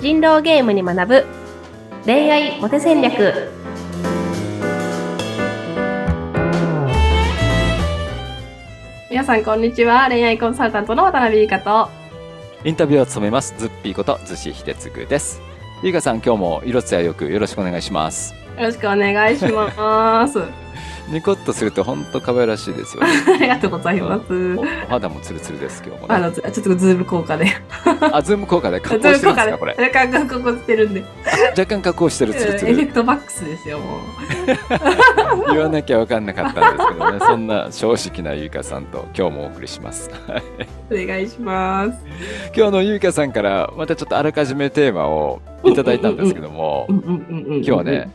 人狼ゲームに学ぶ。恋愛モテ戦略。皆さんこんにちは。恋愛コンサルタントの渡辺優香と。インタビューを務めます。ズッピーこと逗子秀次です。ゆうかさん今日も色艶よくよろしくお願いします。よろしくお願いします ニコッとすると本当可愛らしいですよね。ありがとうございます。おお肌もツルツルです今日もね。あのちょっとズーム効果で。あズーム効果で 加工してるんですかこれ。若干加工してるんで。若干加工してるツルツル。エフェクトバックスですよもう。言わなきゃ分かんなかったんですけどね。そんな正直なゆいかさんと今日もお送りします。お願いします。今日のゆいかさんからまたちょっとあらかじめテーマをいただいたんですけども。今日はね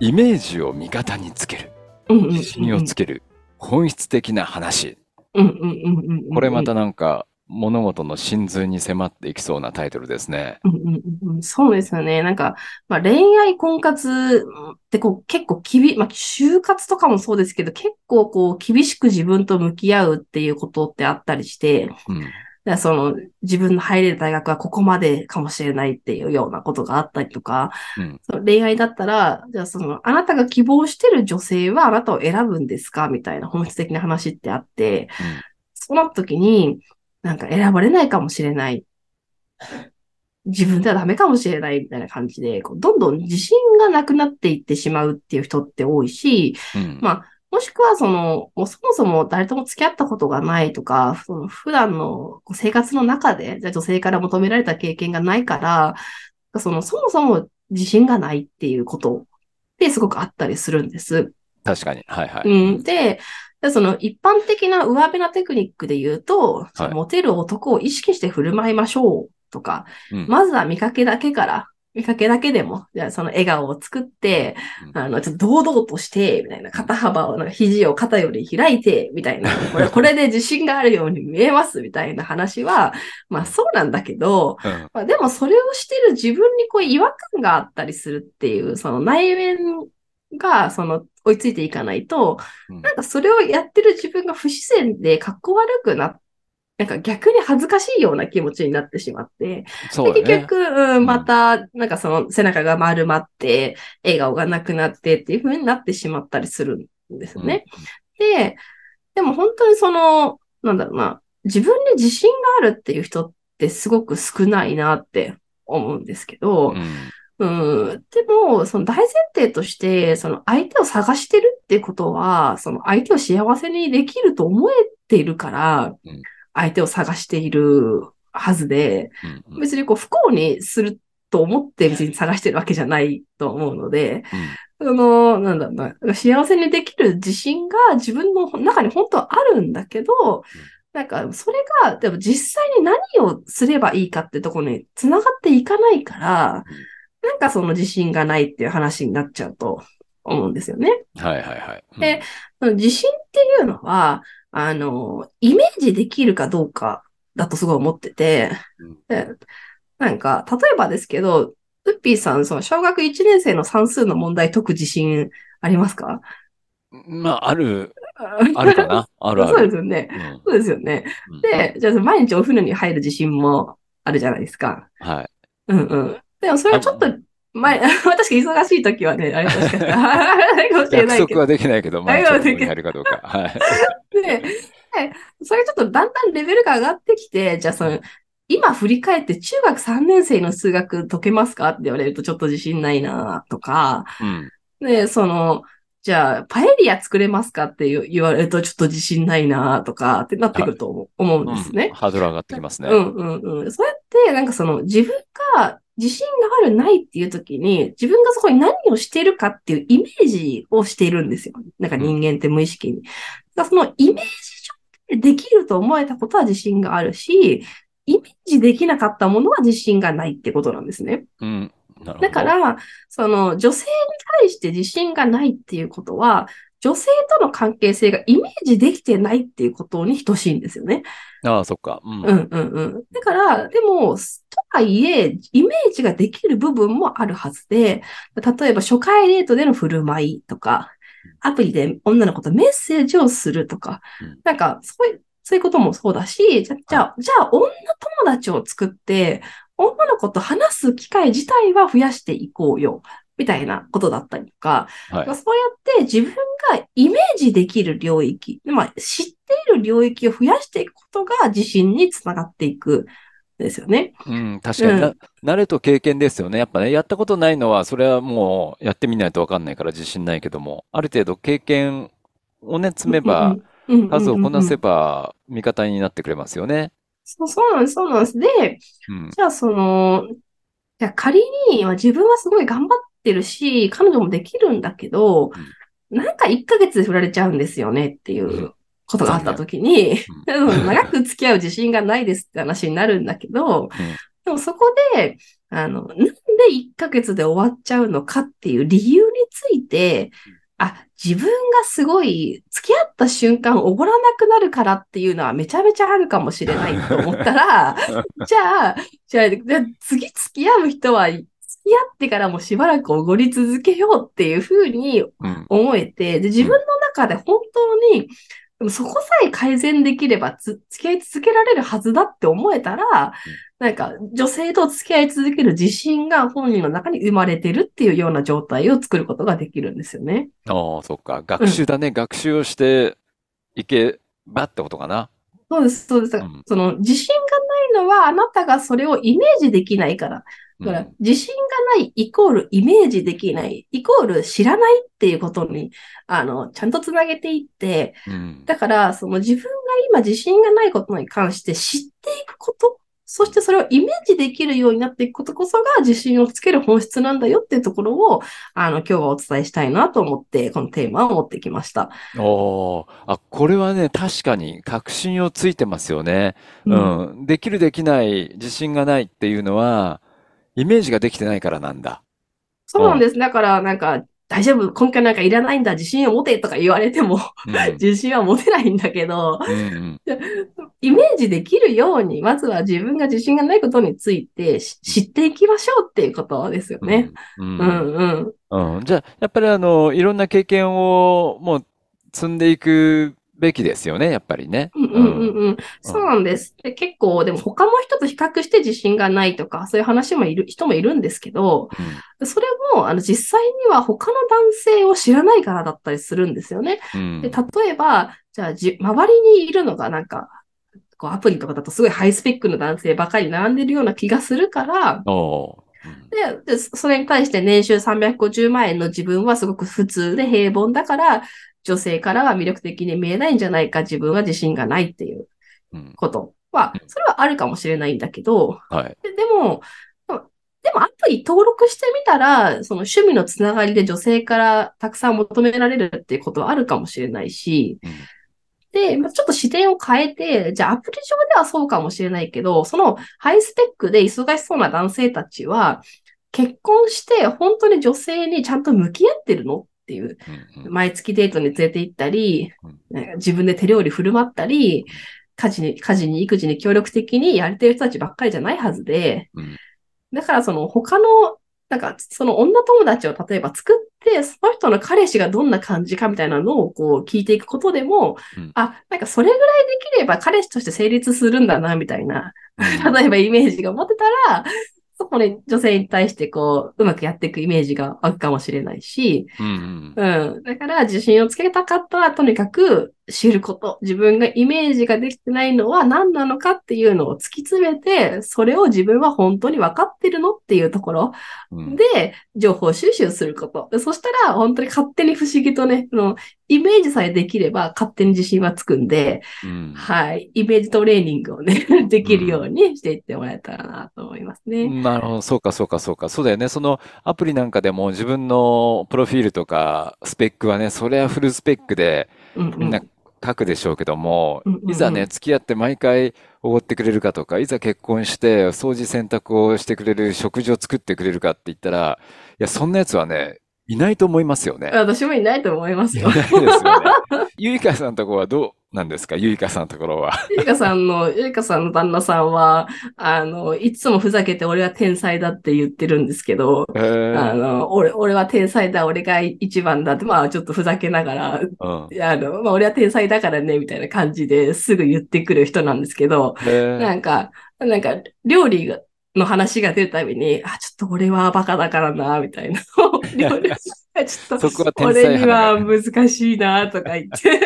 イメージを味方につける自信をつける本質的な話これまたなんか物事の真髄に迫っていきそうなタイトルですね。うんうんうんうんそうですよね。なんか、まあ、恋愛婚活ってこう結構きび、まあ、就活とかもそうですけど、結構こう厳しく自分と向き合うっていうことってあったりして、うん。だからその自分の入れる大学はここまでかもしれないっていうようなことがあったりとか、うん。その恋愛だったら、じゃあその、あなたが希望してる女性はあなたを選ぶんですかみたいな本質的な話ってあって、そうなった時に、なんか選ばれないかもしれない。自分ではダメかもしれないみたいな感じで、こうどんどん自信がなくなっていってしまうっていう人って多いし、うん。まあ、もしくはその、もうそもそも誰とも付き合ったことがないとか、その普段の生活の中で、じゃあ女性から求められた経験がないから、その、そもそも自信がないっていうことってすごくあったりするんです。確かに。はいはい。うん、で、でその一般的な上辺なテクニックで言うと、そのモテる男を意識して振る舞いましょうとか、うんまずは見かけだけから、見かけだけでも、じゃあその笑顔を作って、うんあの、ちょっと堂々として、みたいな、肩幅を、なんか肘を肩より開いて、みたいな、これ、これで自信があるように見えます、みたいな話は、まあそうなんだけど、うん。まあ、でもそれをしてる自分にこう違和感があったりするっていう、その内面が、その追いついていかないと、うんなんかそれをやってる自分が不自然で格好悪くななんか逆に恥ずかしいような気持ちになってしまって、でそうだね。結局、うん、また、なんかその背中が丸まって、笑顔がなくなってっていう風になってしまったりするんですよね。で、でも本当にその、なんだろうな、自分に自信があるっていう人ってすごく少ないなって思うんですけどう、ん。うん、でも、その大前提として、その相手を探してるってことは、その相手を幸せにできると思えているからうん、相手を探しているはずで、うん。うん。別にこう不幸にすると思って別に探してるわけじゃないと思うので、あの、なんだろうな、幸せにできる自信が自分の中に本当はあるんだけど、なんかそれが、でも実際に何をすればいいかってところに繋がっていかないから、なんかその自信がないっていう話になっちゃうと思うんですよね。はいはいはい。うんで自信っていうのは、あの、イメージできるかどうかだとすごい思ってて、なんか、例えばですけど、ウッピーさん、その小学1年生の算数の問題解く自信ありますか？まあ、ある、あるかな？あるあそうでる。すよね。うんそうですよね。うんで、じゃあ毎日お風呂に入る自信もあるじゃないですか。はい。うんうん。でもそれはちょっと前、確か忙しい時はね、あれ確かに。しれない。約束はできないけど、まあ、約束はできないやるかどうか。はい。で、でそれちょっとだんだんレベルが上がってきて、じゃあその、今振り返って中学3年生の数学解けますかって言われるとちょっと自信ないなとか、うん。で、その、じゃあ、パエリア作れますかって言われるとちょっと自信ないなとかってなってくると思うんですね。ハードル上がってきますね。うんうんうん。そうやって、なんかその自分が自信があるないっていう時に、自分がそこに何をしているかっていうイメージをしているんですよ。なんか人間って無意識に。だからそのイメージ上でできると思えたことは自信があるし、イメージできなかったものは自信がないってことなんですね。うん。だか、ら、その女性に対して自信がないっていうことは、女性との関係性がイメージできてないっていうことに等しいんですよね。ああ、そっか。うん。うんうんうん。だから、でも、とはいえ、イメージができる部分もあるはずで、例えば初回デートでの振る舞いとか、アプリで女の子とメッセージをするとかうん、なんか、そういう、そういうこともそうだし、じゃ、じゃあ、じゃあ、女友達を作って、女の子と話す機会自体は増やしていこうよ。みたいなことだったりとか、はいまあそうやって自分がイメージできる領域、まあ、知っている領域を増やしていくことが自信につながっていくんですよね。うん、確かにな、慣れと経験ですよね。やっぱね、やったことないのは、それはもうやってみないとわかんないから自信ないけども、ある程度経験をね、積めば、うんうんうん数をこなせうんうんうんば味方になってくれますよね。そう、そうなんです、そうなんです。で、うん。じゃあその、じゃあ仮に、まあ自分はすごい頑張ってるし、彼女もできるんだけど、なんか1ヶ月で振られちゃうんですよねっていうことがあったときに、長く付き合う自信がないですって話になるんだけど、でもそこで、あの、なんで1ヶ月で終わっちゃうのかっていう理由について、あ、自分がすごい付き合った瞬間おごらなくなるからっていうのはめちゃめちゃあるかもしれないと思ったら、じゃあ、じゃあ、次付き合う人は付き合ってからもしばらくおごり続けようっていうふうにうん。思えて、で、自分の中で本当に、でもそこさえ改善できればつ付き合い続けられるはずだって思えたら、なんか女性と付き合い続ける自信が本人の中に生まれてるっていうような状態を作ることができるんですよね。ああ、そっか。学習だね。学習をしていけばってことかな。そうです、そうです。うんその自信がないのはあなたがそれをイメージできないから。だからうん、自信がないイコールイメージできない、イコール知らないっていうことに、あの、ちゃんとつなげていって、うん。だから、その自分が今自信がないことに関して知っていくこと、そしてそれをイメージできるようになっていくことこそが自信をつける本質なんだよっていうところを、あの、今日はお伝えしたいなと思って、このテーマを持ってきました。おーあ、これはね、確かに確信をついてますよね。うん。できるできない、自信がないっていうのは、イメージができてないからなんだ。そうなんです。だから、なんか、大丈夫、今回なんかいらないんだ、自信を持てとか言われても、うん。自信は持てないんだけど、うんうん。イメージできるように、まずは自分が自信がないことについてし知っていきましょうっていうことですよね。うん。ううんうん。うん。じゃあ、やっぱりあの、いろんな経験をもう積んでいくべきですよね、やっぱりね。うんうんうんうん。そうなんです。で結構、でも他の人と比較して自信がないとか、そういう話もいる、人もいるんですけど、それも、あの、実際には他の男性を知らないからだったりするんですよね。うん。で、例えば、じゃあ、じ、周りにいるのがなんか、こうアプリとかだとすごいハイスペックの男性ばかり並んでるような気がするから、おーで、でそれに対して年収350万円の自分はすごく普通で平凡だから、女性からは魅力的に見えないんじゃないか、自分は自信がないっていううん。ことは、それはあるかもしれないんだけど、はい。ででも、でもアプリ登録してみたら、その趣味のつながりで女性からたくさん求められるっていうことはあるかもしれないし、うんで、まあちょっと視点を変えて、じゃあアプリ上ではそうかもしれないけど、そのハイスペックで忙しそうな男性たちは、結婚して本当に女性にちゃんと向き合ってるのっていう、毎月デートに連れて行ったり自分で手料理振る舞ったり、家事に、家事に育児に協力的にやれてる人たちばっかりじゃないはずで、うん。だからその他の、なんかその女友達を例えば作って、その人の彼氏がどんな感じかみたいなのをこう聞いていくことでも、うん。あ、なんかそれぐらいできれば彼氏として成立するんだな、みたいな、うん。例えばイメージが持てたら、そこに女性に対してこう、うまくやっていくイメージが湧くかもしれないし、うんうんうん。だから自信をつけたかったら、とにかく知ること。自分がイメージができてないのは何なのかっていうのを突き詰めて、それを自分は本当に分かってるのっていうところうんで、情報収集すること。でそしたら、本当に勝手に不思議とね、あのイメージさえできれば勝手に自信はつくんで、うんはい。イメージトレーニングをね、できるようにしていってもらえたらなと思いますね。なるほど。そうか、そうか、そうか。そうだよね。そのアプリなんかでも自分のプロフィールとかスペックはね、それはフルスペックでうんうんみんな書くでしょうけどもうんうんう、んいざね、付き合って毎回おごってくれるかとか、いざ結婚して掃除洗濯をしてくれる、食事を作ってくれるかって言ったら、いや、そんなやつはね、いないと思いますよね。私もいないと思いますよいない。ですよね。ゆいかさんのところはどうなんですか？ゆいかさんのところは。ゆいかさんの、ゆいかさんの旦那さんは、あの、いつもふざけて俺は天才だって言ってるんですけど、あの、俺、俺は天才だ、俺が一番だって、まあちょっとふざけながら、うん。あの、まあ俺は天才だからね、みたいな感じですぐ言ってくる人なんですけど、なんか、なんか、料理が、の話が出るたびに、あ、ちょっと俺はバカだからな、みたいな。料理ちょっと、俺には難しいな、とか言って。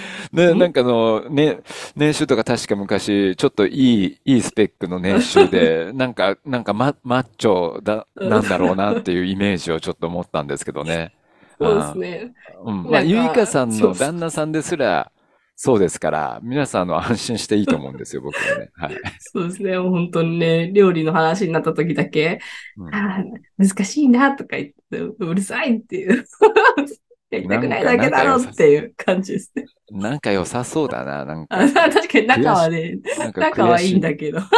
ね、ん？なんかあの、ね、年収とか確か昔、ちょっといい、いいスペックの年収で、なんか、なんかマ、マッチョだ、なんだろうなっていうイメージをちょっと持ったんですけどね。そうですね。うん。まあ、ゆいかさんの旦那さんですら、そうですから、皆さんあの安心していいと思うんですよ、僕はね。はい。そうですね。本当にね、料理の話になった時だけ、うんあー難しいな、とか言って、うるさいっていう。やりたくないだけだろっていう感じですね。なんか良さそうだな、なんか。あ確かに仲はね、仲はいいんだけど。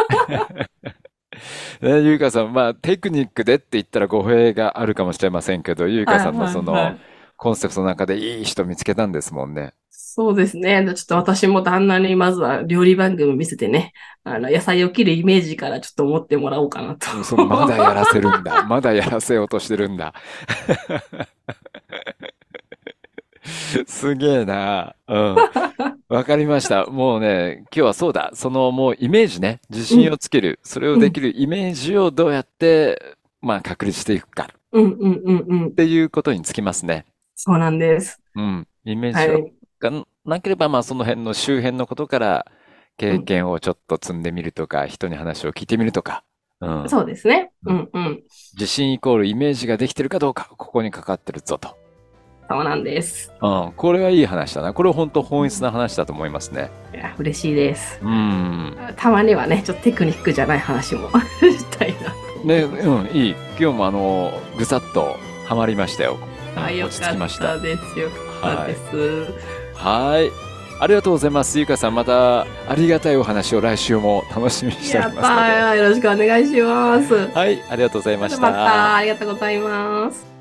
ね、ゆいかさん、まあ、テクニックでって言ったら語弊があるかもしれませんけど、ゆいかさんのそのコンセプトの中でいい人見つけたんですもんね。そうですね。ちょっと私も旦那にまずは料理番組見せてね、あの、野菜を切るイメージからちょっと思ってもらおうかなと。まだやらせるんだ。まだやらせようとしてるんだ。すげえな。うん。わかりました。もうね、今日はそうだ。そのもうイメージね、自信をつける。それをできるイメージをどうやって、まあ確立していくかうんうんうんうんっ。ていうことにつきますね。そうなんです。うん。イメはージい。がなければ、まあその辺の周辺のことから経験をちょっと積んでみるとか、人に話を聞いてみるとか。うん。そうですね。うんうん。自信イコールイメージができてるかどうか、ここにかかってるぞと。そうなんです。うん、これはいい話だな。これ本当本質な話だと思いますね。いや、嬉しいです。うん。たまにはね、ちょっとテクニックじゃない話も したいなと。ね、うん、いい。今日もあの、ぐさっとハマりましたよ。あ、よ落ちかっ着きましたた。です。よかったです。はい。ありがとうございます。ゆかさん、またありがたいお話を来週も楽しみにしておりますので。ー。よろしくお願いします。はい、ありがとうございました。また、ありがとうございます。